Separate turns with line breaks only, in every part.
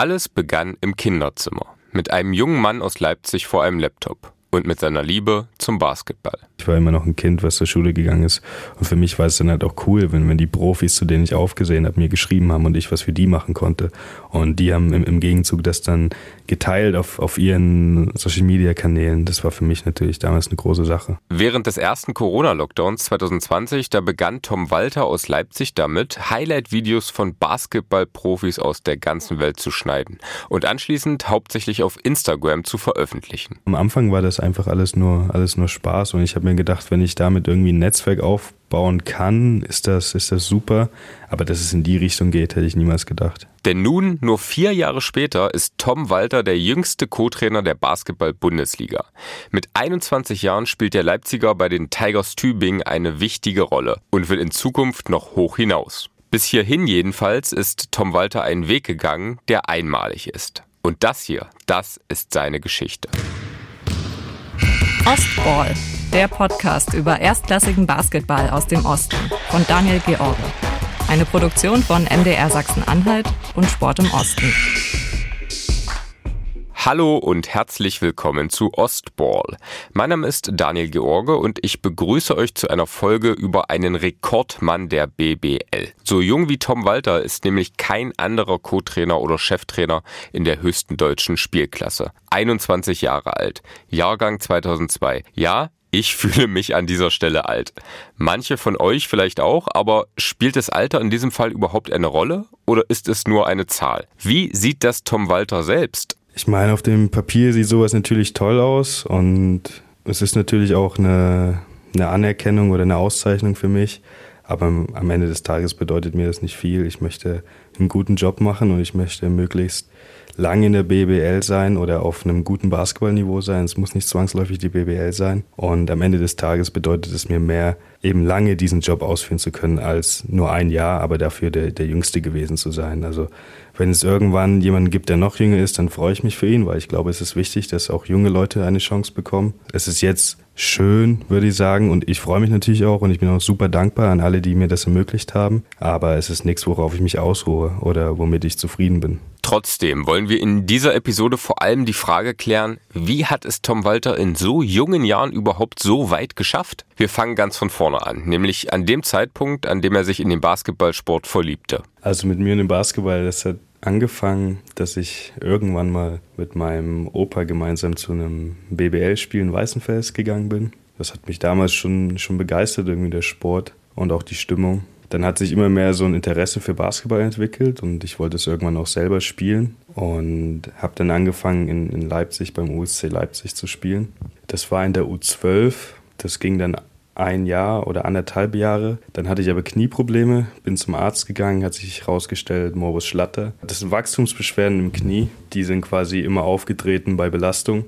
Alles begann im Kinderzimmer mit einem jungen Mann aus Leipzig vor einem Laptop und mit seiner Liebe zum Basketball.
Ich war immer noch ein Kind, was zur Schule gegangen ist. Und für mich war es dann halt auch cool, wenn, wenn die Profis, zu denen ich aufgesehen habe, mir geschrieben haben und ich was für die machen konnte. Und die haben im, im Gegenzug das dann geteilt auf, auf ihren Social Media Kanälen. Das war für mich natürlich damals eine große Sache.
Während des ersten Corona-Lockdowns 2020, da begann Tom Walter aus Leipzig damit, Highlight-Videos von Basketball-Profis aus der ganzen Welt zu schneiden und anschließend hauptsächlich auf Instagram zu veröffentlichen.
Am Anfang war das einfach alles nur, alles nur Spaß und ich habe mir gedacht, wenn ich damit irgendwie ein Netzwerk aufbauen kann, ist das, ist das super. Aber dass es in die Richtung geht, hätte ich niemals gedacht.
Denn nun, nur vier Jahre später, ist Tom Walter der jüngste Co-Trainer der Basketball-Bundesliga. Mit 21 Jahren spielt der Leipziger bei den Tigers Tübingen eine wichtige Rolle und will in Zukunft noch hoch hinaus. Bis hierhin jedenfalls ist Tom Walter einen Weg gegangen, der einmalig ist. Und das hier, das ist seine Geschichte.
Ostball, der Podcast über erstklassigen Basketball aus dem Osten von Daniel George. Eine Produktion von MDR Sachsen-Anhalt und Sport im Osten.
Hallo und herzlich willkommen zu Ostball. Mein Name ist Daniel George und ich begrüße euch zu einer Folge über einen Rekordmann der BBL. So jung wie Tom Walter ist nämlich kein anderer Co-Trainer oder Cheftrainer in der höchsten deutschen Spielklasse. 21 Jahre alt, Jahrgang 2002. Ja, ich fühle mich an dieser Stelle alt. Manche von euch vielleicht auch, aber spielt das Alter in diesem Fall überhaupt eine Rolle oder ist es nur eine Zahl? Wie sieht das Tom Walter selbst?
Ich meine, auf dem Papier sieht sowas natürlich toll aus und es ist natürlich auch eine, eine Anerkennung oder eine Auszeichnung für mich. Aber am Ende des Tages bedeutet mir das nicht viel. Ich möchte einen guten Job machen und ich möchte möglichst lange in der BBL sein oder auf einem guten Basketballniveau sein. Es muss nicht zwangsläufig die BBL sein. Und am Ende des Tages bedeutet es mir mehr, eben lange diesen Job ausführen zu können, als nur ein Jahr, aber dafür der, der Jüngste gewesen zu sein. Also wenn es irgendwann jemanden gibt, der noch jünger ist, dann freue ich mich für ihn, weil ich glaube, es ist wichtig, dass auch junge Leute eine Chance bekommen. Es ist jetzt schön, würde ich sagen, und ich freue mich natürlich auch und ich bin auch super dankbar an alle, die mir das ermöglicht haben. Aber es ist nichts, worauf ich mich ausruhe oder womit ich zufrieden bin.
Trotzdem wollen wir in dieser Episode vor allem die Frage klären, wie hat es Tom Walter in so jungen Jahren überhaupt so weit geschafft? Wir fangen ganz von vorne an, nämlich an dem Zeitpunkt, an dem er sich in den Basketballsport verliebte.
Also mit mir in den Basketball, das hat angefangen, dass ich irgendwann mal mit meinem Opa gemeinsam zu einem BBL-Spiel in Weißenfels gegangen bin. Das hat mich damals schon, schon begeistert, irgendwie der Sport und auch die Stimmung. Dann hat sich immer mehr so ein Interesse für Basketball entwickelt und ich wollte es irgendwann auch selber spielen und habe dann angefangen in, in Leipzig beim USC Leipzig zu spielen. Das war in der U12. Das ging dann ein Jahr oder anderthalb Jahre. Dann hatte ich aber Knieprobleme, bin zum Arzt gegangen, hat sich herausgestellt, Morbus Schlatter. Das sind Wachstumsbeschwerden im Knie, die sind quasi immer aufgetreten bei Belastung.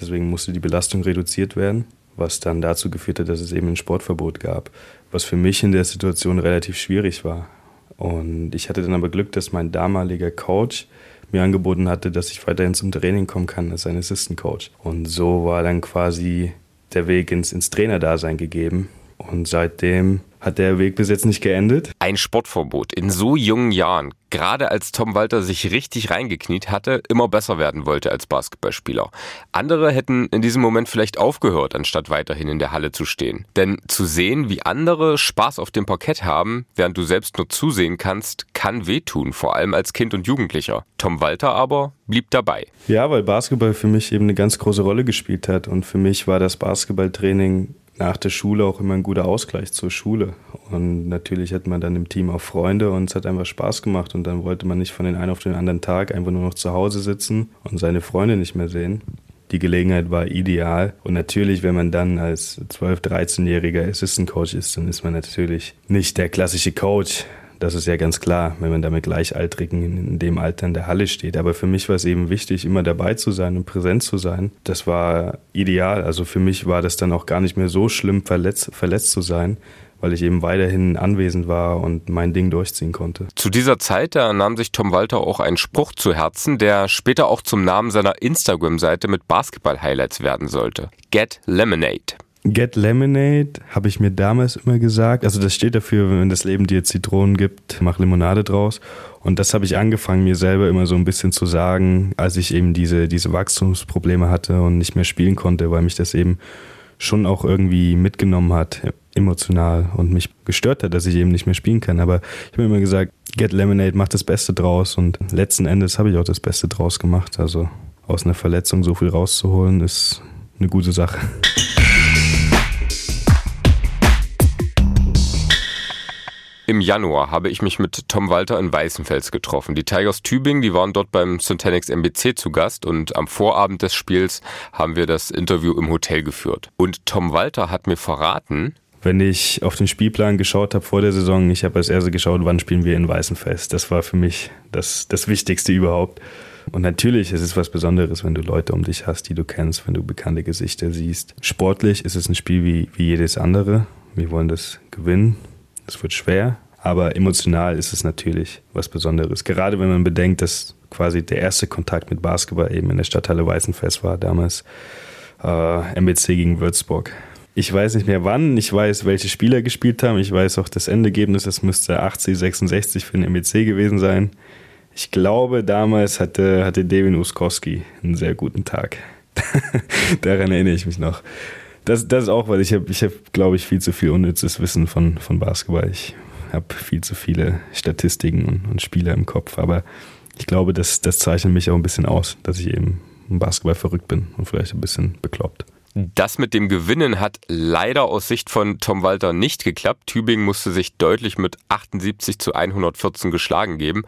Deswegen musste die Belastung reduziert werden, was dann dazu geführt hat, dass es eben ein Sportverbot gab, was für mich in der Situation relativ schwierig war. Und ich hatte dann aber Glück, dass mein damaliger Coach mir angeboten hatte, dass ich weiterhin zum Training kommen kann als ein Assistant Coach. Und so war dann quasi der Weg ins, ins Trainerdasein gegeben. Und seitdem hat der Weg bis jetzt nicht geendet.
Ein Sportverbot in so jungen Jahren, gerade als Tom Walter sich richtig reingekniet hatte, immer besser werden wollte als Basketballspieler. Andere hätten in diesem Moment vielleicht aufgehört, anstatt weiterhin in der Halle zu stehen. Denn zu sehen, wie andere Spaß auf dem Parkett haben, während du selbst nur zusehen kannst, kann wehtun, vor allem als Kind und Jugendlicher. Tom Walter aber blieb dabei.
Ja, weil Basketball für mich eben eine ganz große Rolle gespielt hat und für mich war das Basketballtraining nach der Schule auch immer ein guter Ausgleich zur Schule. Und natürlich hat man dann im Team auch Freunde und es hat einfach Spaß gemacht. Und dann wollte man nicht von den einen auf den anderen Tag einfach nur noch zu Hause sitzen und seine Freunde nicht mehr sehen. Die Gelegenheit war ideal. Und natürlich, wenn man dann als 12-, 13-jähriger Assistant Coach ist, dann ist man natürlich nicht der klassische Coach, das ist ja ganz klar, wenn man da mit Gleichaltrigen in dem Alter in der Halle steht. Aber für mich war es eben wichtig, immer dabei zu sein und präsent zu sein. Das war ideal. Also für mich war das dann auch gar nicht mehr so schlimm, verletzt, verletzt zu sein, weil ich eben weiterhin anwesend war und mein Ding durchziehen konnte.
Zu dieser Zeit, da nahm sich Tom Walter auch einen Spruch zu Herzen, der später auch zum Namen seiner Instagram-Seite mit Basketball-Highlights werden sollte. Get Lemonade.
Get Lemonade habe ich mir damals immer gesagt. Also das steht dafür, wenn das Leben dir Zitronen gibt, mach Limonade draus. Und das habe ich angefangen, mir selber immer so ein bisschen zu sagen, als ich eben diese, diese Wachstumsprobleme hatte und nicht mehr spielen konnte, weil mich das eben schon auch irgendwie mitgenommen hat, emotional und mich gestört hat, dass ich eben nicht mehr spielen kann. Aber ich habe mir immer gesagt, Get Lemonade, mach das Beste draus. Und letzten Endes habe ich auch das Beste draus gemacht. Also aus einer Verletzung so viel rauszuholen, ist eine gute Sache.
Im Januar habe ich mich mit Tom Walter in Weißenfels getroffen. Die Tigers Tübingen, die waren dort beim Syntanix MBC zu Gast und am Vorabend des Spiels haben wir das Interview im Hotel geführt. Und Tom Walter hat mir verraten,
wenn ich auf den Spielplan geschaut habe vor der Saison, ich habe als erste geschaut, wann spielen wir in Weißenfels. Das war für mich das, das Wichtigste überhaupt. Und natürlich ist es was Besonderes, wenn du Leute um dich hast, die du kennst, wenn du bekannte Gesichter siehst. Sportlich ist es ein Spiel wie, wie jedes andere. Wir wollen das gewinnen. Es wird schwer, aber emotional ist es natürlich was Besonderes. Gerade wenn man bedenkt, dass quasi der erste Kontakt mit Basketball eben in der Stadthalle Weißenfest war, damals äh, MBC gegen Würzburg. Ich weiß nicht mehr wann, ich weiß, welche Spieler gespielt haben, ich weiß auch das Endergebnis, das müsste 80, 66 für den MBC gewesen sein. Ich glaube, damals hatte, hatte Devin Uskowski einen sehr guten Tag. Daran erinnere ich mich noch. Das, das auch, weil ich habe, ich hab, glaube ich, viel zu viel unnützes Wissen von, von Basketball. Ich habe viel zu viele Statistiken und, und Spieler im Kopf. Aber ich glaube, das, das zeichnet mich auch ein bisschen aus, dass ich eben im Basketball verrückt bin und vielleicht ein bisschen bekloppt.
Das mit dem Gewinnen hat leider aus Sicht von Tom Walter nicht geklappt. Tübingen musste sich deutlich mit 78 zu 114 geschlagen geben.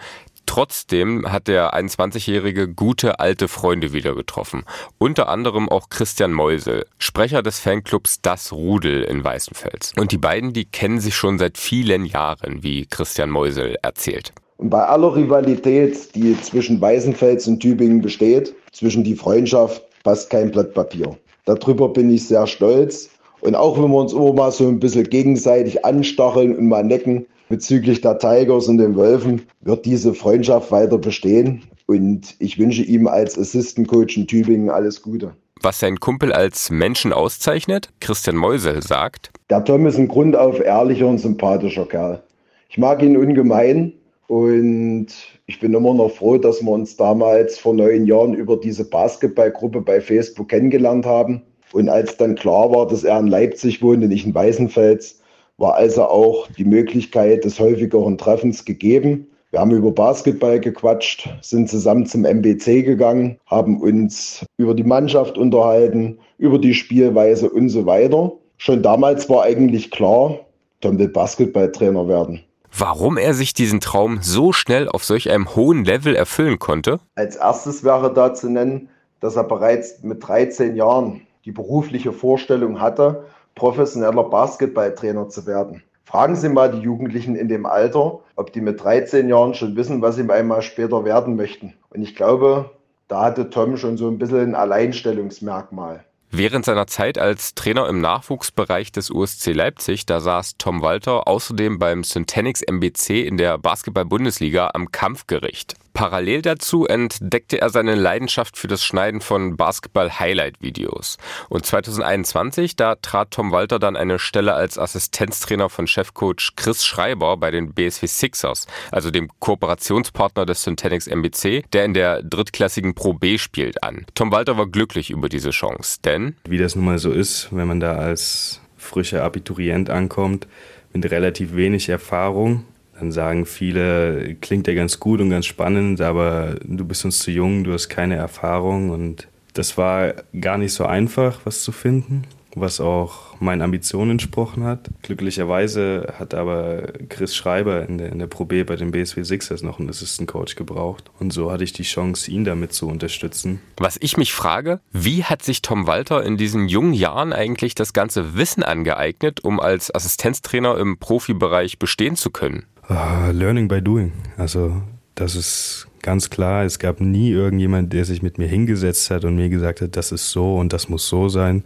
Trotzdem hat der 21-Jährige gute alte Freunde wieder getroffen. Unter anderem auch Christian Meusel, Sprecher des Fanclubs Das Rudel in Weißenfels. Und die beiden, die kennen sich schon seit vielen Jahren, wie Christian Meusel erzählt.
Und bei aller Rivalität, die zwischen Weißenfels und Tübingen besteht, zwischen die Freundschaft passt kein Blatt Papier. Darüber bin ich sehr stolz. Und auch wenn wir uns immer mal so ein bisschen gegenseitig anstacheln und mal necken, bezüglich der Tigers und den Wölfen wird diese Freundschaft weiter bestehen. Und ich wünsche ihm als Assistant Coach in Tübingen alles Gute.
Was sein Kumpel als Menschen auszeichnet, Christian Meusel sagt.
Der Tom ist ein grundauf ehrlicher und sympathischer Kerl. Ich mag ihn ungemein und ich bin immer noch froh, dass wir uns damals vor neun Jahren über diese Basketballgruppe bei Facebook kennengelernt haben. Und als dann klar war, dass er in Leipzig wohnt und ich in Weißenfels, war also auch die Möglichkeit des häufigeren Treffens gegeben. Wir haben über Basketball gequatscht, sind zusammen zum MBC gegangen, haben uns über die Mannschaft unterhalten, über die Spielweise und so weiter. Schon damals war eigentlich klar, Tom will Basketballtrainer werden.
Warum er sich diesen Traum so schnell auf solch einem hohen Level erfüllen konnte?
Als erstes wäre da zu nennen, dass er bereits mit 13 Jahren die berufliche Vorstellung hatte, professioneller Basketballtrainer zu werden. Fragen Sie mal die Jugendlichen in dem Alter, ob die mit 13 Jahren schon wissen, was sie einmal später werden möchten. Und ich glaube, da hatte Tom schon so ein bisschen ein Alleinstellungsmerkmal.
Während seiner Zeit als Trainer im Nachwuchsbereich des USC Leipzig, da saß Tom Walter außerdem beim Syntanix MBC in der Basketball-Bundesliga am Kampfgericht. Parallel dazu entdeckte er seine Leidenschaft für das Schneiden von Basketball-Highlight-Videos. Und 2021, da trat Tom Walter dann eine Stelle als Assistenztrainer von Chefcoach Chris Schreiber bei den BSW Sixers, also dem Kooperationspartner des Syntanix MBC, der in der drittklassigen Pro B spielt, an. Tom Walter war glücklich über diese Chance, denn
wie das nun mal so ist, wenn man da als frischer Abiturient ankommt, mit relativ wenig Erfahrung, dann sagen viele, klingt ja ganz gut und ganz spannend, aber du bist uns zu jung, du hast keine Erfahrung und das war gar nicht so einfach, was zu finden was auch meinen Ambitionen entsprochen hat. Glücklicherweise hat aber Chris Schreiber in der, in der Pro bei den BSW Sixers noch einen Assistant Coach gebraucht. Und so hatte ich die Chance, ihn damit zu unterstützen.
Was ich mich frage, wie hat sich Tom Walter in diesen jungen Jahren eigentlich das ganze Wissen angeeignet, um als Assistenztrainer im Profibereich bestehen zu können?
Uh, learning by doing. Also das ist ganz klar. Es gab nie irgendjemand, der sich mit mir hingesetzt hat und mir gesagt hat, das ist so und das muss so sein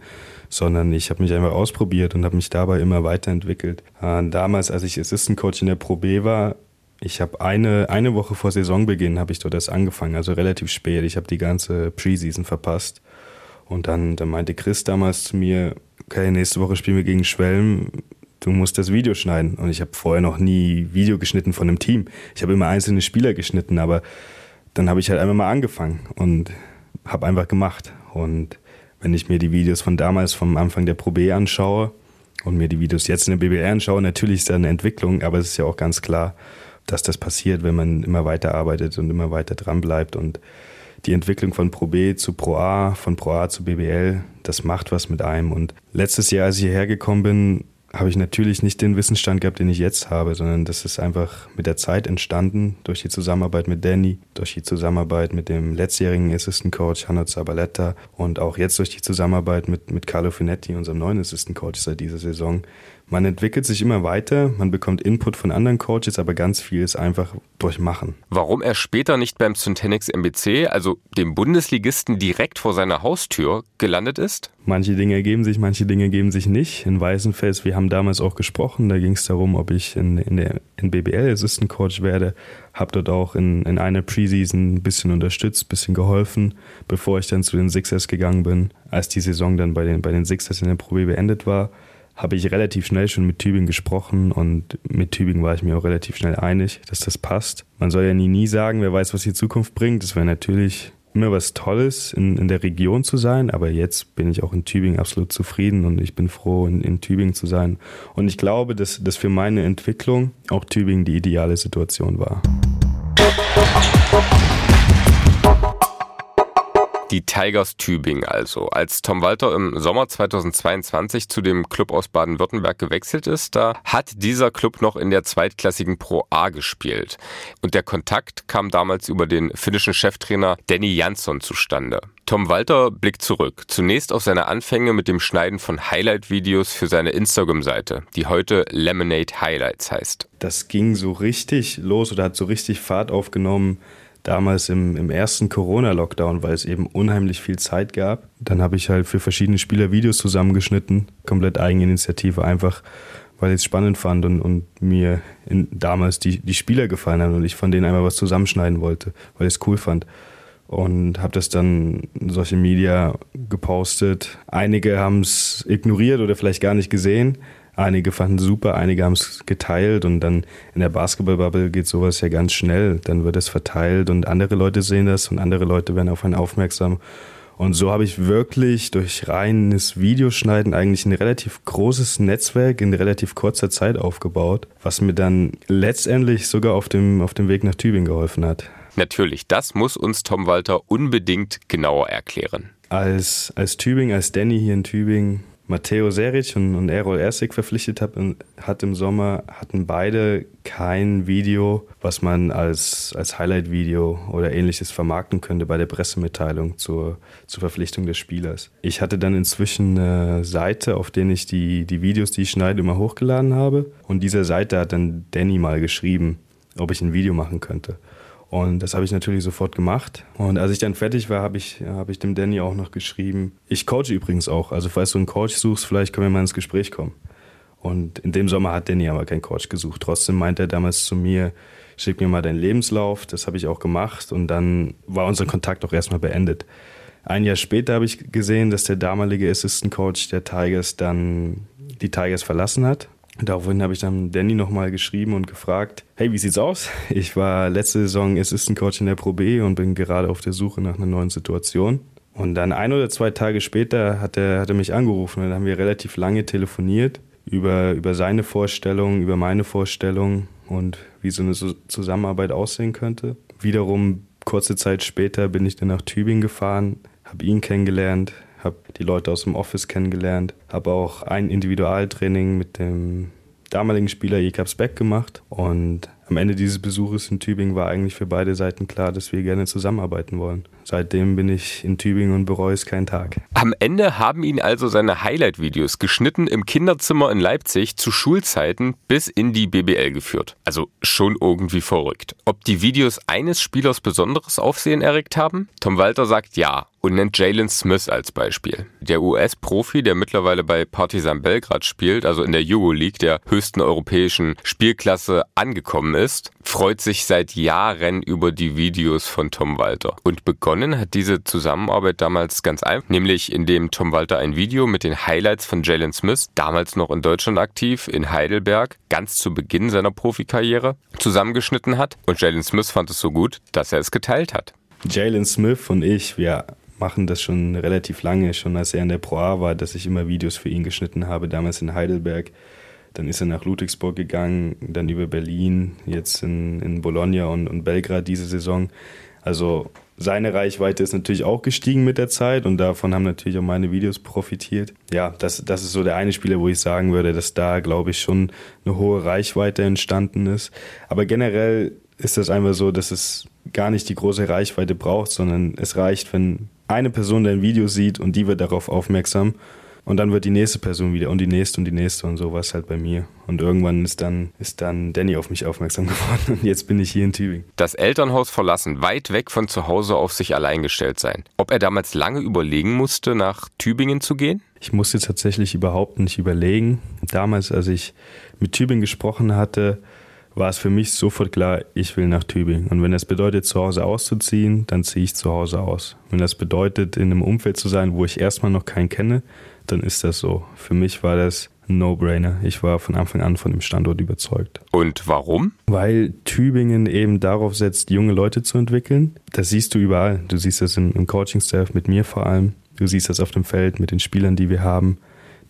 sondern ich habe mich einfach ausprobiert und habe mich dabei immer weiterentwickelt. Äh, damals, als ich Assistant Coach in der Pro B war, ich habe eine, eine Woche vor Saisonbeginn habe ich dort erst angefangen, also relativ spät. Ich habe die ganze Preseason verpasst. Und dann, dann meinte Chris damals zu mir, okay, nächste Woche spielen wir gegen Schwelm, du musst das Video schneiden. Und ich habe vorher noch nie Video geschnitten von einem Team. Ich habe immer einzelne Spieler geschnitten, aber dann habe ich halt einfach mal angefangen und habe einfach gemacht. Und wenn ich mir die Videos von damals, vom Anfang der Pro B anschaue und mir die Videos jetzt in der BBR anschaue, natürlich ist da eine Entwicklung, aber es ist ja auch ganz klar, dass das passiert, wenn man immer weiter arbeitet und immer weiter dran bleibt und die Entwicklung von Pro B zu Pro A, von Pro A zu BBL, das macht was mit einem. Und letztes Jahr, als ich hierher gekommen bin, habe ich natürlich nicht den Wissensstand gehabt, den ich jetzt habe, sondern das ist einfach mit der Zeit entstanden, durch die Zusammenarbeit mit Danny, durch die Zusammenarbeit mit dem letztjährigen Assistant Coach Hanno Zabaletta und auch jetzt durch die Zusammenarbeit mit, mit Carlo Finetti, unserem neuen Assistant Coach seit dieser Saison. Man entwickelt sich immer weiter, man bekommt Input von anderen Coaches, aber ganz viel ist einfach durchmachen.
Warum er später nicht beim Syntenix MBC, also dem Bundesligisten direkt vor seiner Haustür, gelandet ist?
Manche Dinge ergeben sich, manche Dinge ergeben sich nicht. In Weißenfels, wir haben damals auch gesprochen, da ging es darum, ob ich in, in der in BBL Assistant Coach werde. Habe dort auch in, in einer Preseason ein bisschen unterstützt, ein bisschen geholfen, bevor ich dann zu den Sixers gegangen bin. Als die Saison dann bei den, bei den Sixers in der Pro B beendet war, habe ich relativ schnell schon mit Tübingen gesprochen und mit Tübingen war ich mir auch relativ schnell einig, dass das passt. Man soll ja nie, nie sagen, wer weiß, was die Zukunft bringt. Das wäre natürlich immer was Tolles, in, in der Region zu sein, aber jetzt bin ich auch in Tübingen absolut zufrieden und ich bin froh, in, in Tübingen zu sein. Und ich glaube, dass, dass für meine Entwicklung auch Tübingen die ideale Situation war.
Die Tigers Tübingen also. Als Tom Walter im Sommer 2022 zu dem Club aus Baden-Württemberg gewechselt ist, da hat dieser Club noch in der zweitklassigen Pro A gespielt. Und der Kontakt kam damals über den finnischen Cheftrainer Danny Jansson zustande. Tom Walter blickt zurück. Zunächst auf seine Anfänge mit dem Schneiden von Highlight-Videos für seine Instagram-Seite, die heute Lemonade Highlights heißt.
Das ging so richtig los oder hat so richtig Fahrt aufgenommen damals im, im ersten Corona-Lockdown, weil es eben unheimlich viel Zeit gab. Dann habe ich halt für verschiedene Spieler Videos zusammengeschnitten, komplett Eigeninitiative, einfach weil ich es spannend fand und, und mir in, damals die, die Spieler gefallen haben und ich von denen einmal was zusammenschneiden wollte, weil ich es cool fand. Und habe das dann in Social Media gepostet. Einige haben es ignoriert oder vielleicht gar nicht gesehen. Einige fanden es super, einige haben es geteilt und dann in der Basketballbubble geht sowas ja ganz schnell. Dann wird es verteilt und andere Leute sehen das und andere Leute werden auf einen aufmerksam. Und so habe ich wirklich durch reines Videoschneiden eigentlich ein relativ großes Netzwerk in relativ kurzer Zeit aufgebaut, was mir dann letztendlich sogar auf dem, auf dem Weg nach Tübingen geholfen hat.
Natürlich, das muss uns Tom Walter unbedingt genauer erklären.
Als, als Tübingen, als Danny hier in Tübingen Matteo Seric und, und Errol Ersig verpflichtet hat, hat im Sommer, hatten beide kein Video, was man als, als Highlight-Video oder ähnliches vermarkten könnte bei der Pressemitteilung zur, zur Verpflichtung des Spielers. Ich hatte dann inzwischen eine Seite, auf der ich die, die Videos, die ich schneide, immer hochgeladen habe. Und dieser Seite hat dann Danny mal geschrieben, ob ich ein Video machen könnte. Und das habe ich natürlich sofort gemacht. Und als ich dann fertig war, habe ich, hab ich dem Danny auch noch geschrieben. Ich coache übrigens auch. Also falls du einen Coach suchst, vielleicht können wir mal ins Gespräch kommen. Und in dem Sommer hat Danny aber keinen Coach gesucht. Trotzdem meinte er damals zu mir, schick mir mal deinen Lebenslauf. Das habe ich auch gemacht. Und dann war unser Kontakt auch erstmal beendet. Ein Jahr später habe ich gesehen, dass der damalige Assistant Coach der Tigers dann die Tigers verlassen hat Daraufhin habe ich dann Danny nochmal geschrieben und gefragt, hey, wie sieht's aus? Ich war letzte Saison Assistant Coach in der Pro B und bin gerade auf der Suche nach einer neuen Situation. Und dann ein oder zwei Tage später hat er, hat er mich angerufen und dann haben wir relativ lange telefoniert über, über seine Vorstellung, über meine Vorstellung und wie so eine Zusammenarbeit aussehen könnte. Wiederum kurze Zeit später bin ich dann nach Tübingen gefahren, habe ihn kennengelernt, habe die Leute aus dem Office kennengelernt, habe auch ein Individualtraining mit dem damaligen Spieler Jekabs Beck gemacht. Und am Ende dieses Besuches in Tübingen war eigentlich für beide Seiten klar, dass wir gerne zusammenarbeiten wollen. Seitdem bin ich in Tübingen und bereue es keinen Tag.
Am Ende haben ihn also seine Highlight-Videos geschnitten im Kinderzimmer in Leipzig zu Schulzeiten bis in die BBL geführt. Also schon irgendwie verrückt. Ob die Videos eines Spielers besonderes Aufsehen erregt haben? Tom Walter sagt ja und nennt Jalen Smith als Beispiel. Der US-Profi, der mittlerweile bei Partizan Belgrad spielt, also in der Euroleague, der höchsten europäischen Spielklasse, angekommen ist, freut sich seit Jahren über die Videos von Tom Walter. Und begonnen hat diese Zusammenarbeit damals ganz einfach, nämlich indem Tom Walter ein Video mit den Highlights von Jalen Smith, damals noch in Deutschland aktiv, in Heidelberg, ganz zu Beginn seiner Profikarriere, zusammengeschnitten hat. Und Jalen Smith fand es so gut, dass er es geteilt hat.
Jalen Smith und ich, wir machen das schon relativ lange, schon als er in der Pro A war, dass ich immer Videos für ihn geschnitten habe, damals in Heidelberg. Dann ist er nach Ludwigsburg gegangen, dann über Berlin, jetzt in, in Bologna und, und Belgrad diese Saison. Also seine Reichweite ist natürlich auch gestiegen mit der Zeit und davon haben natürlich auch meine Videos profitiert. Ja, das, das ist so der eine Spieler, wo ich sagen würde, dass da, glaube ich, schon eine hohe Reichweite entstanden ist. Aber generell ist das einfach so, dass es gar nicht die große Reichweite braucht, sondern es reicht, wenn eine Person dein Video sieht und die wird darauf aufmerksam und dann wird die nächste Person wieder und die nächste und die nächste und so war es halt bei mir. Und irgendwann ist dann, ist dann Danny auf mich aufmerksam geworden und jetzt bin ich hier in Tübingen.
Das Elternhaus verlassen, weit weg von zu Hause auf sich allein gestellt sein. Ob er damals lange überlegen musste, nach Tübingen zu gehen?
Ich musste tatsächlich überhaupt nicht überlegen. Damals, als ich mit Tübingen gesprochen hatte, war es für mich sofort klar, ich will nach Tübingen. Und wenn das bedeutet, zu Hause auszuziehen, dann ziehe ich zu Hause aus. Wenn das bedeutet, in einem Umfeld zu sein, wo ich erstmal noch keinen kenne, dann ist das so. Für mich war das ein No-Brainer. Ich war von Anfang an von dem Standort überzeugt.
Und warum?
Weil Tübingen eben darauf setzt, junge Leute zu entwickeln. Das siehst du überall. Du siehst das im, im Coaching-Staff, mit mir vor allem. Du siehst das auf dem Feld mit den Spielern, die wir haben,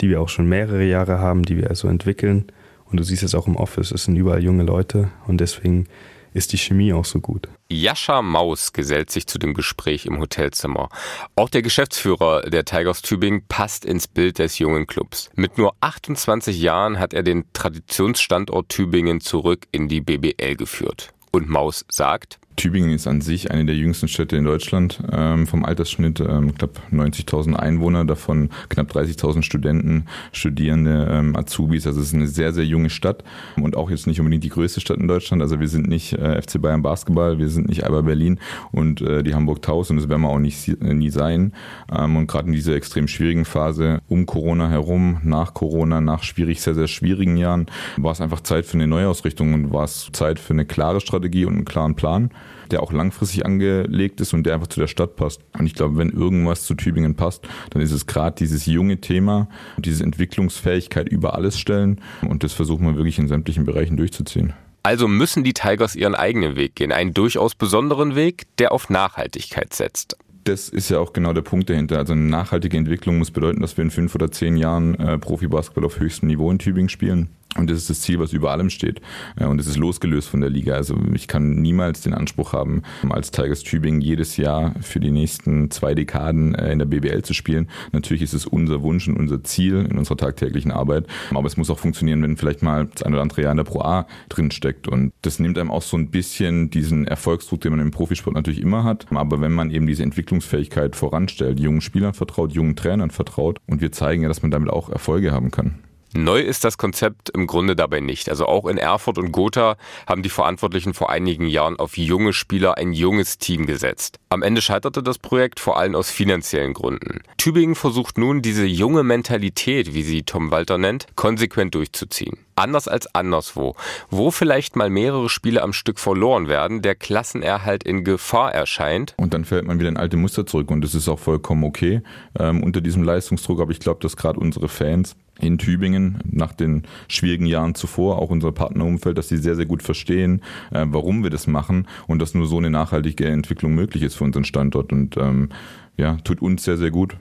die wir auch schon mehrere Jahre haben, die wir also entwickeln. Und du siehst es auch im Office, es sind überall junge Leute und deswegen ist die Chemie auch so gut.
Jascha Maus gesellt sich zu dem Gespräch im Hotelzimmer. Auch der Geschäftsführer der Tigers Tübingen passt ins Bild des jungen Clubs. Mit nur 28 Jahren hat er den Traditionsstandort Tübingen zurück in die BBL geführt. Und Maus sagt,
Tübingen ist an sich eine der jüngsten Städte in Deutschland, ähm, vom Altersschnitt ähm, knapp 90.000 Einwohner, davon knapp 30.000 Studenten, Studierende, ähm, Azubis. Also es ist eine sehr, sehr junge Stadt und auch jetzt nicht unbedingt die größte Stadt in Deutschland. Also wir sind nicht äh, FC Bayern Basketball, wir sind nicht Alba Berlin und äh, die Hamburg Taus und das werden wir auch nicht, äh, nie sein. Ähm, und gerade in dieser extrem schwierigen Phase um Corona herum, nach Corona, nach schwierig, sehr, sehr schwierigen Jahren, war es einfach Zeit für eine Neuausrichtung und war es Zeit für eine klare Strategie und einen klaren Plan der auch langfristig angelegt ist und der einfach zu der Stadt passt. Und ich glaube, wenn irgendwas zu Tübingen passt, dann ist es gerade dieses junge Thema, diese Entwicklungsfähigkeit über alles stellen. Und das versuchen wir wirklich in sämtlichen Bereichen durchzuziehen.
Also müssen die Tigers ihren eigenen Weg gehen, einen durchaus besonderen Weg, der auf Nachhaltigkeit setzt
das ist ja auch genau der Punkt dahinter. Also eine nachhaltige Entwicklung muss bedeuten, dass wir in fünf oder zehn Jahren äh, Profibasketball auf höchstem Niveau in Tübingen spielen. Und das ist das Ziel, was über allem steht. Und es ist losgelöst von der Liga. Also ich kann niemals den Anspruch haben, als Tigers Tübingen jedes Jahr für die nächsten zwei Dekaden äh, in der BBL zu spielen. Natürlich ist es unser Wunsch und unser Ziel in unserer tagtäglichen Arbeit. Aber es muss auch funktionieren, wenn vielleicht mal das ein oder andere Jahr in der Pro A drinsteckt. Und das nimmt einem auch so ein bisschen diesen Erfolgsdruck, den man im Profisport natürlich immer hat. Aber wenn man eben diese Entwicklungsfähigkeit voranstellt, jungen Spielern vertraut, jungen Trainern vertraut und wir zeigen ja, dass man damit auch Erfolge haben kann.
Neu ist das Konzept im Grunde dabei nicht. Also auch in Erfurt und Gotha haben die Verantwortlichen vor einigen Jahren auf junge Spieler ein junges Team gesetzt. Am Ende scheiterte das Projekt vor allem aus finanziellen Gründen. Tübingen versucht nun diese junge Mentalität, wie sie Tom Walter nennt, konsequent durchzuziehen. Anders als anderswo, wo vielleicht mal mehrere Spiele am Stück verloren werden, der Klassenerhalt in Gefahr erscheint.
Und dann fällt man wieder in alte Muster zurück und das ist auch vollkommen okay ähm, unter diesem Leistungsdruck. Aber ich glaube, dass gerade unsere Fans in Tübingen nach den schwierigen Jahren zuvor, auch unser Partnerumfeld, dass sie sehr, sehr gut verstehen, äh, warum wir das machen und dass nur so eine nachhaltige Entwicklung möglich ist für unseren Standort und ähm, ja, tut uns sehr, sehr gut.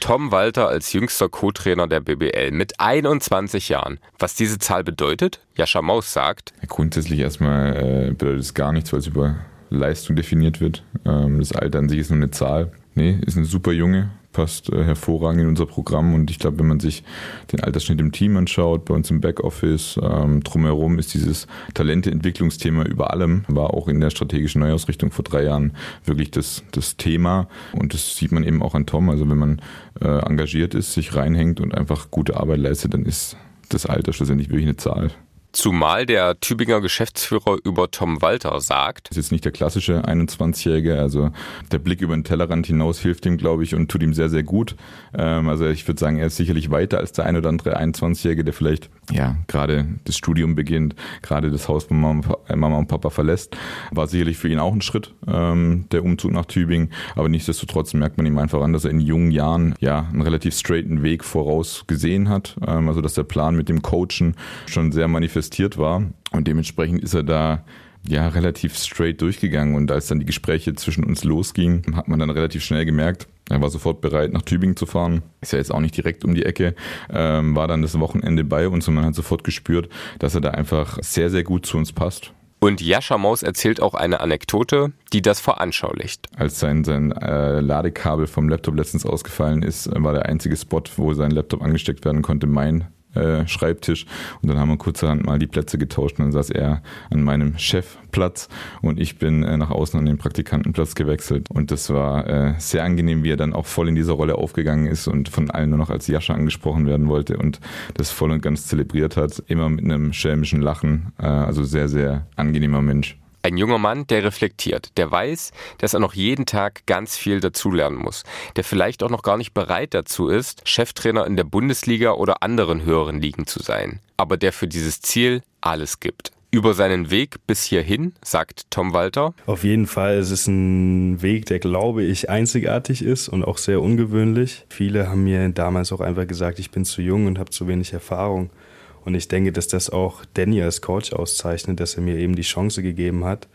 Tom Walter als jüngster Co-Trainer der BBL mit 21 Jahren. Was diese Zahl bedeutet? Jascha Maus sagt.
Grundsätzlich erstmal äh, bedeutet es gar nichts, weil es über Leistung definiert wird. Ähm, das Alter an sich ist nur eine Zahl. Nee, ist eine super Junge, passt äh, hervorragend in unser Programm und ich glaube, wenn man sich den Altersschnitt im Team anschaut, bei uns im Backoffice, ähm, drumherum ist dieses Talenteentwicklungsthema über allem, war auch in der strategischen Neuausrichtung vor drei Jahren wirklich das, das Thema und das sieht man eben auch an Tom. Also wenn man äh, engagiert ist, sich reinhängt und einfach gute Arbeit leistet, dann ist das Alter schlussendlich wirklich eine Zahl.
Zumal der Tübinger Geschäftsführer über Tom Walter sagt,
das ist jetzt nicht der klassische 21-Jährige, also der Blick über den Tellerrand hinaus hilft ihm, glaube ich, und tut ihm sehr, sehr gut. Ähm, also ich würde sagen, er ist sicherlich weiter als der ein oder andere 21-Jährige, der vielleicht ja gerade das Studium beginnt, gerade das Haus von Mama und Papa verlässt. War sicherlich für ihn auch ein Schritt, ähm, der Umzug nach Tübingen, aber nichtsdestotrotz merkt man ihm einfach an, dass er in jungen Jahren ja einen relativ straighten Weg voraus gesehen hat, ähm, also dass der Plan mit dem Coachen schon sehr manifestiert war und dementsprechend ist er da ja relativ straight durchgegangen und als dann die Gespräche zwischen uns losgingen, hat man dann relativ schnell gemerkt, er war sofort bereit, nach Tübingen zu fahren. Ist ja jetzt auch nicht direkt um die Ecke. Ähm, war dann das Wochenende bei uns und man hat sofort gespürt, dass er da einfach sehr, sehr gut zu uns passt.
Und Jascha Maus erzählt auch eine Anekdote, die das veranschaulicht.
Als sein, sein äh, Ladekabel vom Laptop letztens ausgefallen ist, war der einzige Spot, wo sein Laptop angesteckt werden konnte, mein äh, Schreibtisch. Und dann haben wir kurzerhand mal die Plätze getauscht und dann saß er an meinem Chefplatz und ich bin äh, nach außen an den Praktikantenplatz gewechselt. Und das war äh, sehr angenehm, wie er dann auch voll in dieser Rolle aufgegangen ist und von allen nur noch als Jascha angesprochen werden wollte und das voll und ganz zelebriert hat, immer mit einem schelmischen Lachen, also sehr, sehr angenehmer Mensch.
Ein junger Mann, der reflektiert, der weiß, dass er noch jeden Tag ganz viel dazulernen muss, der vielleicht auch noch gar nicht bereit dazu ist, Cheftrainer in der Bundesliga oder anderen höheren Ligen zu sein, aber der für dieses Ziel alles gibt. Über seinen Weg bis hierhin, sagt Tom Walter.
Auf jeden Fall, es ist ein Weg, der, glaube ich, einzigartig ist und auch sehr ungewöhnlich. Viele haben mir damals auch einfach gesagt, ich bin zu jung und habe zu wenig Erfahrung. Und ich denke, dass das auch Danny als Coach auszeichnet, dass er mir eben die Chance gegeben hat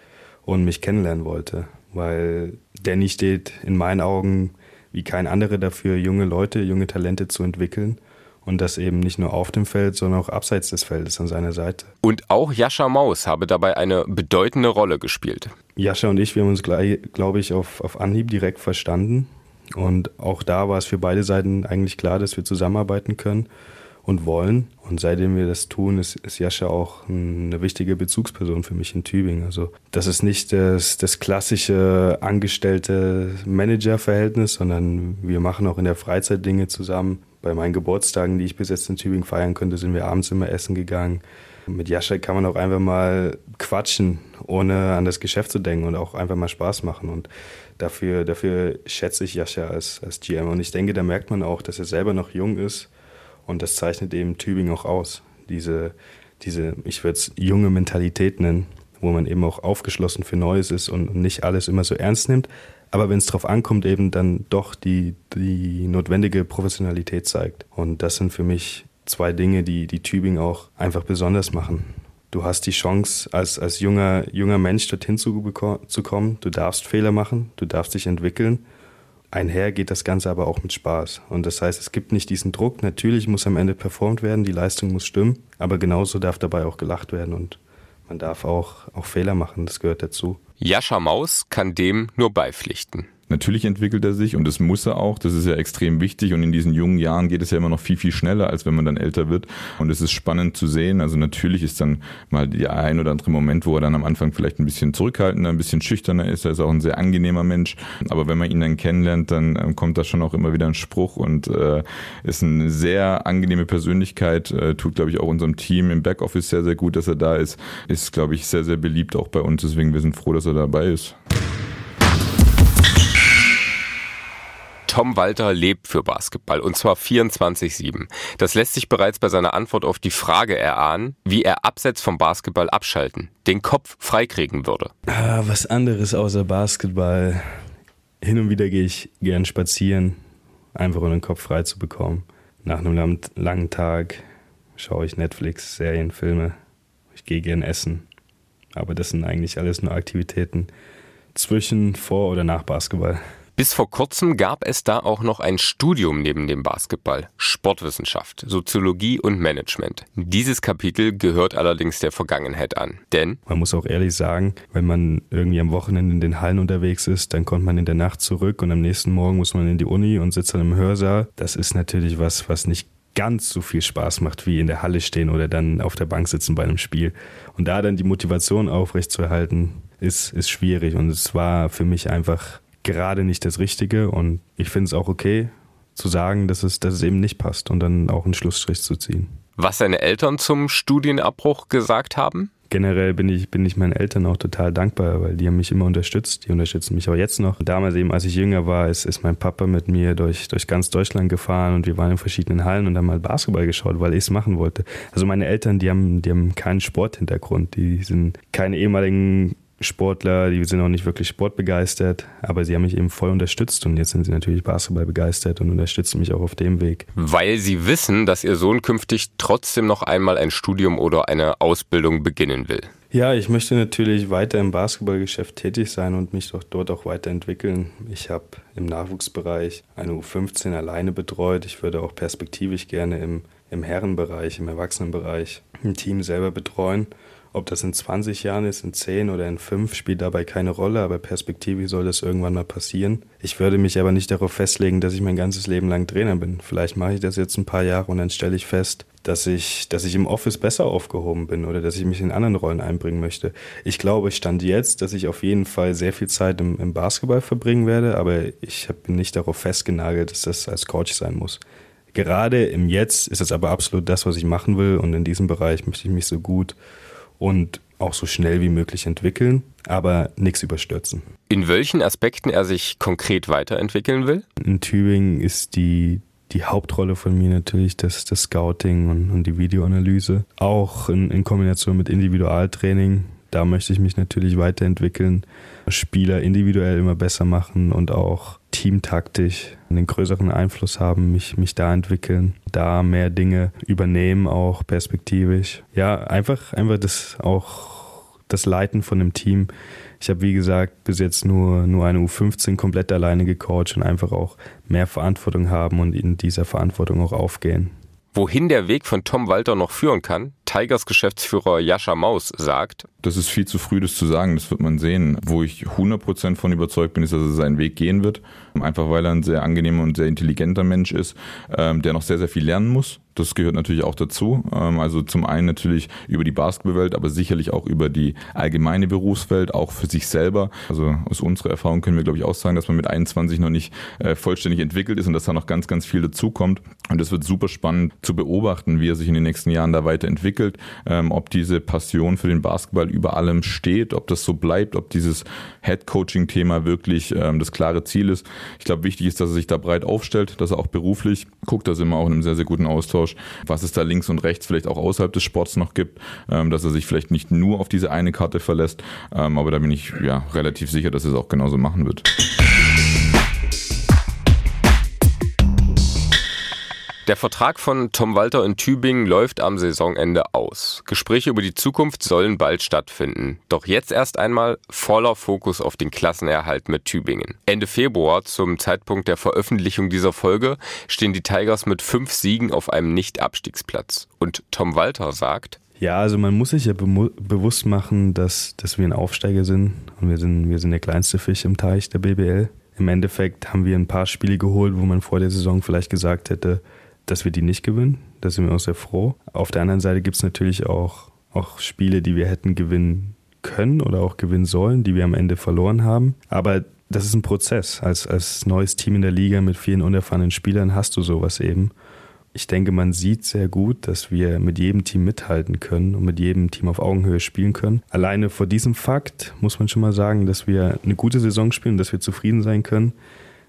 und mich kennenlernen wollte. Weil Danny steht in meinen Augen wie kein anderer dafür, junge Leute, junge Talente zu entwickeln. Und das eben nicht nur auf dem Feld, sondern auch abseits des Feldes an seiner Seite.
Und auch Jascha Maus habe dabei eine bedeutende Rolle gespielt.
Jascha und ich, wir haben uns, glaube ich, auf, auf Anhieb direkt verstanden. Und auch da war es für beide Seiten eigentlich klar, dass wir zusammenarbeiten können und wollen. Und seitdem wir das tun, ist, ist Jascha auch eine wichtige Bezugsperson für mich in Tübingen. Also das ist nicht das, das klassische angestellte Manager-Verhältnis, sondern wir machen auch in der Freizeit Dinge zusammen. Bei meinen Geburtstagen, die ich bis jetzt in Tübingen feiern konnte, sind wir abends immer essen gegangen. Mit Jascha kann man auch einfach mal quatschen, ohne an das Geschäft zu denken und auch einfach mal Spaß machen. Und dafür, dafür schätze ich Jascha als, als GM. Und ich denke, da merkt man auch, dass er selber noch jung ist und das zeichnet eben Tübingen auch aus. Diese, diese ich würde es junge Mentalität nennen, wo man eben auch aufgeschlossen für Neues ist und nicht alles immer so ernst nimmt. Aber wenn es darauf ankommt, eben dann doch die, die notwendige Professionalität zeigt. Und das sind für mich zwei Dinge, die, die Tübingen auch einfach besonders machen. Du hast die Chance, als, als junger, junger Mensch dorthin zu, zu kommen. Du darfst Fehler machen, du darfst dich entwickeln einher geht das Ganze aber auch mit Spaß. Und das heißt, es gibt nicht diesen Druck. Natürlich muss am Ende performt werden, die Leistung muss stimmen, aber genauso darf dabei auch gelacht werden und man darf auch, auch Fehler machen, das gehört dazu.
Jascha Maus kann dem nur beipflichten.
Natürlich entwickelt er sich und das muss er auch. Das ist ja extrem wichtig und in diesen jungen Jahren geht es ja immer noch viel, viel schneller, als wenn man dann älter wird. Und es ist spannend zu sehen. Also natürlich ist dann mal der ein oder andere Moment, wo er dann am Anfang vielleicht ein bisschen zurückhaltender, ein bisschen schüchterner ist. Er ist auch ein sehr angenehmer Mensch. Aber wenn man ihn dann kennenlernt, dann ähm, kommt da schon auch immer wieder ein Spruch und äh, ist eine sehr angenehme Persönlichkeit. Äh, tut, glaube ich, auch unserem Team im Backoffice sehr, sehr gut, dass er da ist. Ist, glaube ich, sehr, sehr beliebt auch bei uns. Deswegen wir sind froh, dass er dabei ist.
Tom Walter lebt für Basketball und zwar 24-7. Das lässt sich bereits bei seiner Antwort auf die Frage erahnen, wie er abseits vom Basketball abschalten, den Kopf freikriegen würde.
Ah, was anderes außer Basketball. Hin und wieder gehe ich gern spazieren, einfach um den Kopf frei zu bekommen. Nach einem langen Tag schaue ich Netflix, Serien, Filme. Ich gehe gern essen. Aber das sind eigentlich alles nur Aktivitäten zwischen, vor oder nach Basketball.
Bis vor kurzem gab es da auch noch ein Studium neben dem Basketball, Sportwissenschaft, Soziologie und Management. Dieses Kapitel gehört allerdings der Vergangenheit an, denn
man muss auch ehrlich sagen, wenn man irgendwie am Wochenende in den Hallen unterwegs ist, dann kommt man in der Nacht zurück und am nächsten Morgen muss man in die Uni und sitzt dann im Hörsaal. Das ist natürlich was, was nicht ganz so viel Spaß macht, wie in der Halle stehen oder dann auf der Bank sitzen bei einem Spiel. Und da dann die Motivation aufrechtzuerhalten, ist, ist schwierig. Und es war für mich einfach gerade nicht das Richtige und ich finde es auch okay zu sagen, dass es, dass es eben nicht passt und dann auch einen Schlussstrich zu ziehen.
Was seine Eltern zum Studienabbruch gesagt haben?
generell bin ich, bin ich meinen Eltern auch total dankbar, weil die haben mich immer unterstützt. Die unterstützen mich auch jetzt noch. Damals eben, als ich jünger war, ist, ist mein Papa mit mir durch, durch ganz Deutschland gefahren und wir waren in verschiedenen Hallen und haben mal Basketball geschaut, weil ich es machen wollte. Also meine Eltern, die haben, die haben keinen Sporthintergrund. Die sind keine ehemaligen Sportler, die sind auch nicht wirklich sportbegeistert, aber sie haben mich eben voll unterstützt und jetzt sind sie natürlich Basketball begeistert und unterstützen mich auch auf dem Weg.
Weil sie wissen, dass ihr Sohn künftig trotzdem noch einmal ein Studium oder eine Ausbildung beginnen will.
Ja, ich möchte natürlich weiter im Basketballgeschäft tätig sein und mich doch dort auch weiterentwickeln. Ich habe im Nachwuchsbereich eine U15 alleine betreut. Ich würde auch perspektivisch gerne im, im Herrenbereich, im Erwachsenenbereich ein Team selber betreuen. Ob das in 20 Jahren ist, in 10 oder in 5, spielt dabei keine Rolle, aber perspektivisch soll das irgendwann mal passieren. Ich würde mich aber nicht darauf festlegen, dass ich mein ganzes Leben lang Trainer bin. Vielleicht mache ich das jetzt ein paar Jahre und dann stelle ich fest, dass ich, dass ich im Office besser aufgehoben bin oder dass ich mich in anderen Rollen einbringen möchte. Ich glaube, ich stand jetzt, dass ich auf jeden Fall sehr viel Zeit im, im Basketball verbringen werde, aber ich bin nicht darauf festgenagelt, dass das als Coach sein muss. Gerade im Jetzt ist es aber absolut das, was ich machen will und in diesem Bereich möchte ich mich so gut und auch so schnell wie möglich entwickeln, aber nichts überstürzen.
In welchen Aspekten er sich konkret weiterentwickeln will?
In Tübingen ist die, die Hauptrolle von mir natürlich das, das Scouting und, und die Videoanalyse. Auch in, in Kombination mit Individualtraining. Da möchte ich mich natürlich weiterentwickeln, Spieler individuell immer besser machen und auch teamtaktisch einen größeren Einfluss haben, mich, mich da entwickeln, da mehr Dinge übernehmen, auch perspektivisch. Ja, einfach, einfach das auch das Leiten von einem Team. Ich habe, wie gesagt, bis jetzt nur, nur eine U15 komplett alleine gecoacht und einfach auch mehr Verantwortung haben und in dieser Verantwortung auch aufgehen.
Wohin der Weg von Tom Walter noch führen kann, Tigers Geschäftsführer Jascha Maus sagt,
das ist viel zu früh, das zu sagen, das wird man sehen. Wo ich 100% von überzeugt bin, ist, dass er seinen Weg gehen wird. Einfach weil er ein sehr angenehmer und sehr intelligenter Mensch ist, ähm, der noch sehr, sehr viel lernen muss. Das gehört natürlich auch dazu. Ähm, also zum einen natürlich über die Basketballwelt, aber sicherlich auch über die allgemeine Berufswelt, auch für sich selber. Also aus unserer Erfahrung können wir, glaube ich, auch sagen, dass man mit 21 noch nicht äh, vollständig entwickelt ist und dass da noch ganz, ganz viel dazukommt. Und das wird super spannend zu beobachten, wie er sich in den nächsten Jahren da weiterentwickelt, ähm, ob diese Passion für den Basketball über allem steht, ob das so bleibt, ob dieses Head-Coaching-Thema wirklich ähm, das klare Ziel ist. Ich glaube, wichtig ist, dass er sich da breit aufstellt, dass er auch beruflich guckt, da sind wir auch in einem sehr, sehr guten Austausch, was es da links und rechts vielleicht auch außerhalb des Sports noch gibt, ähm, dass er sich vielleicht nicht nur auf diese eine Karte verlässt, ähm, aber da bin ich ja relativ sicher, dass er es auch genauso machen wird.
Der Vertrag von Tom Walter in Tübingen läuft am Saisonende aus. Gespräche über die Zukunft sollen bald stattfinden. Doch jetzt erst einmal voller Fokus auf den Klassenerhalt mit Tübingen. Ende Februar, zum Zeitpunkt der Veröffentlichung dieser Folge, stehen die Tigers mit fünf Siegen auf einem Nicht-Abstiegsplatz. Und Tom Walter sagt,
ja, also man muss sich ja be bewusst machen, dass, dass wir ein Aufsteiger sind und wir sind, wir sind der kleinste Fisch im Teich der BBL. Im Endeffekt haben wir ein paar Spiele geholt, wo man vor der Saison vielleicht gesagt hätte, dass wir die nicht gewinnen. Da sind wir auch sehr froh. Auf der anderen Seite gibt es natürlich auch, auch Spiele, die wir hätten gewinnen können oder auch gewinnen sollen, die wir am Ende verloren haben. Aber das ist ein Prozess. Als, als neues Team in der Liga mit vielen unerfahrenen Spielern hast du sowas eben. Ich denke, man sieht sehr gut, dass wir mit jedem Team mithalten können und mit jedem Team auf Augenhöhe spielen können. Alleine vor diesem Fakt muss man schon mal sagen, dass wir eine gute Saison spielen, dass wir zufrieden sein können.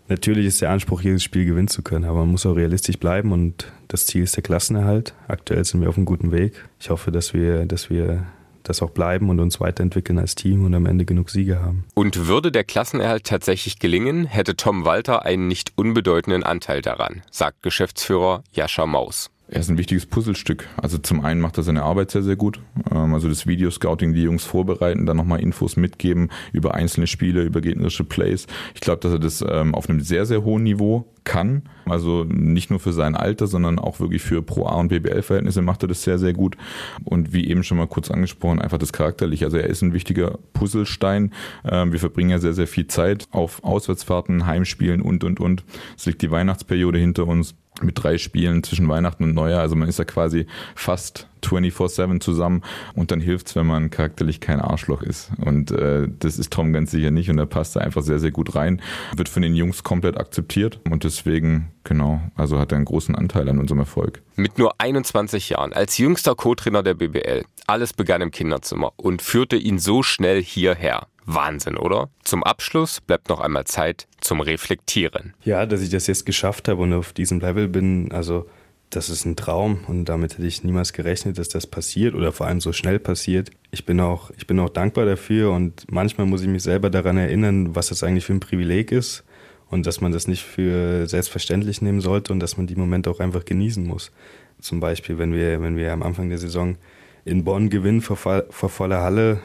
Natürlich ist der Anspruch, jedes Spiel gewinnen zu können, aber man muss auch realistisch bleiben und das Ziel ist der Klassenerhalt. Aktuell sind wir auf einem guten Weg. Ich hoffe, dass wir, dass wir das auch bleiben und uns weiterentwickeln als Team und am Ende genug Siege haben.
Und würde der Klassenerhalt tatsächlich gelingen, hätte Tom Walter einen nicht unbedeutenden Anteil daran, sagt Geschäftsführer Jascha Maus.
Er ist ein wichtiges Puzzlestück. Also zum einen macht er seine Arbeit sehr, sehr gut. Ähm, also das Videoscouting, die Jungs vorbereiten, dann nochmal Infos mitgeben über einzelne Spiele, über gegnerische Plays. Ich glaube, dass er das ähm, auf einem sehr, sehr hohen Niveau kann. Also nicht nur für sein Alter, sondern auch wirklich für Pro A und BBL-Verhältnisse macht er das sehr, sehr gut. Und wie eben schon mal kurz angesprochen, einfach das Charakterliche. Also er ist ein wichtiger Puzzlestein. Ähm, wir verbringen ja sehr, sehr viel Zeit auf Auswärtsfahrten, Heimspielen und, und, und. Es liegt die Weihnachtsperiode hinter uns. Mit drei Spielen zwischen Weihnachten und Neujahr. Also man ist ja quasi fast 24-7 zusammen und dann hilft's, wenn man charakterlich kein Arschloch ist. Und äh, das ist Tom ganz sicher nicht und er passt da einfach sehr, sehr gut rein. Wird von den Jungs komplett akzeptiert und deswegen, genau, also hat er einen großen Anteil an unserem Erfolg.
Mit nur 21 Jahren, als jüngster Co-Trainer der BBL, alles begann im Kinderzimmer und führte ihn so schnell hierher. Wahnsinn, oder? Zum Abschluss bleibt noch einmal Zeit zum Reflektieren.
Ja, dass ich das jetzt geschafft habe und auf diesem Level bin, also das ist ein Traum und damit hätte ich niemals gerechnet, dass das passiert oder vor allem so schnell passiert. Ich bin auch, ich bin auch dankbar dafür und manchmal muss ich mich selber daran erinnern, was das eigentlich für ein Privileg ist und dass man das nicht für selbstverständlich nehmen sollte und dass man die Momente auch einfach genießen muss. Zum Beispiel, wenn wir, wenn wir am Anfang der Saison in Bonn gewinnen vor, vor voller Halle,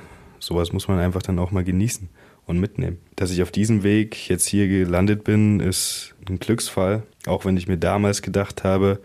sowas muss man einfach dann auch mal genießen und mitnehmen. Dass ich auf diesem Weg jetzt hier gelandet bin, ist ein Glücksfall, auch wenn ich mir damals gedacht habe,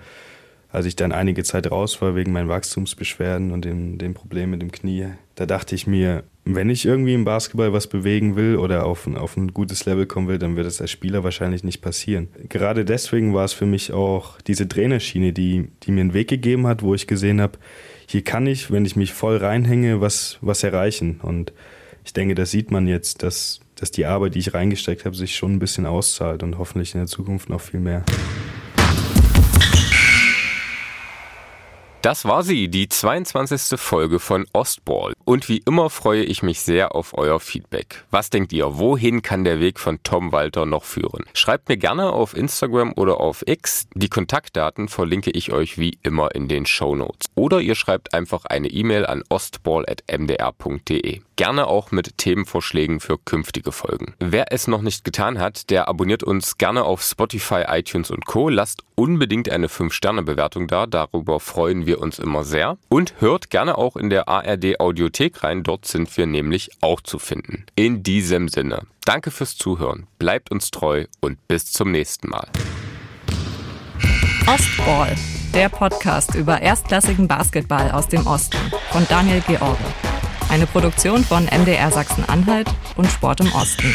als ich dann einige Zeit raus war wegen meinen Wachstumsbeschwerden und dem, dem Problem mit dem Knie, da dachte ich mir, wenn ich irgendwie im Basketball was bewegen will oder auf ein, auf ein gutes Level kommen will, dann wird es als Spieler wahrscheinlich nicht passieren. Gerade deswegen war es für mich auch diese Trainerschiene, die, die mir einen Weg gegeben hat, wo ich gesehen habe, hier kann ich, wenn ich mich voll reinhänge, was, was erreichen. Und ich denke, das sieht man jetzt, dass, dass die Arbeit, die ich reingesteckt habe, sich schon ein bisschen auszahlt und hoffentlich in der Zukunft noch viel mehr.
Das war sie, die 22. Folge von Ostball. Und wie immer freue ich mich sehr auf euer Feedback. Was denkt ihr, wohin kann der Weg von Tom Walter noch führen? Schreibt mir gerne auf Instagram oder auf X. Die Kontaktdaten verlinke ich euch wie immer in den Show Notes. Oder ihr schreibt einfach eine E-Mail an ostball.mdr.de. Gerne auch mit Themenvorschlägen für künftige Folgen. Wer es noch nicht getan hat, der abonniert uns gerne auf Spotify, iTunes und Co. Lasst unbedingt eine 5-Sterne-Bewertung da, darüber freuen wir uns immer sehr. Und hört gerne auch in der ARD Audiothek rein, dort sind wir nämlich auch zu finden. In diesem Sinne, danke fürs Zuhören, bleibt uns treu und bis zum nächsten Mal.
Ostball, der Podcast über erstklassigen Basketball aus dem Osten von Daniel George. Eine Produktion von MDR Sachsen-Anhalt und Sport im Osten.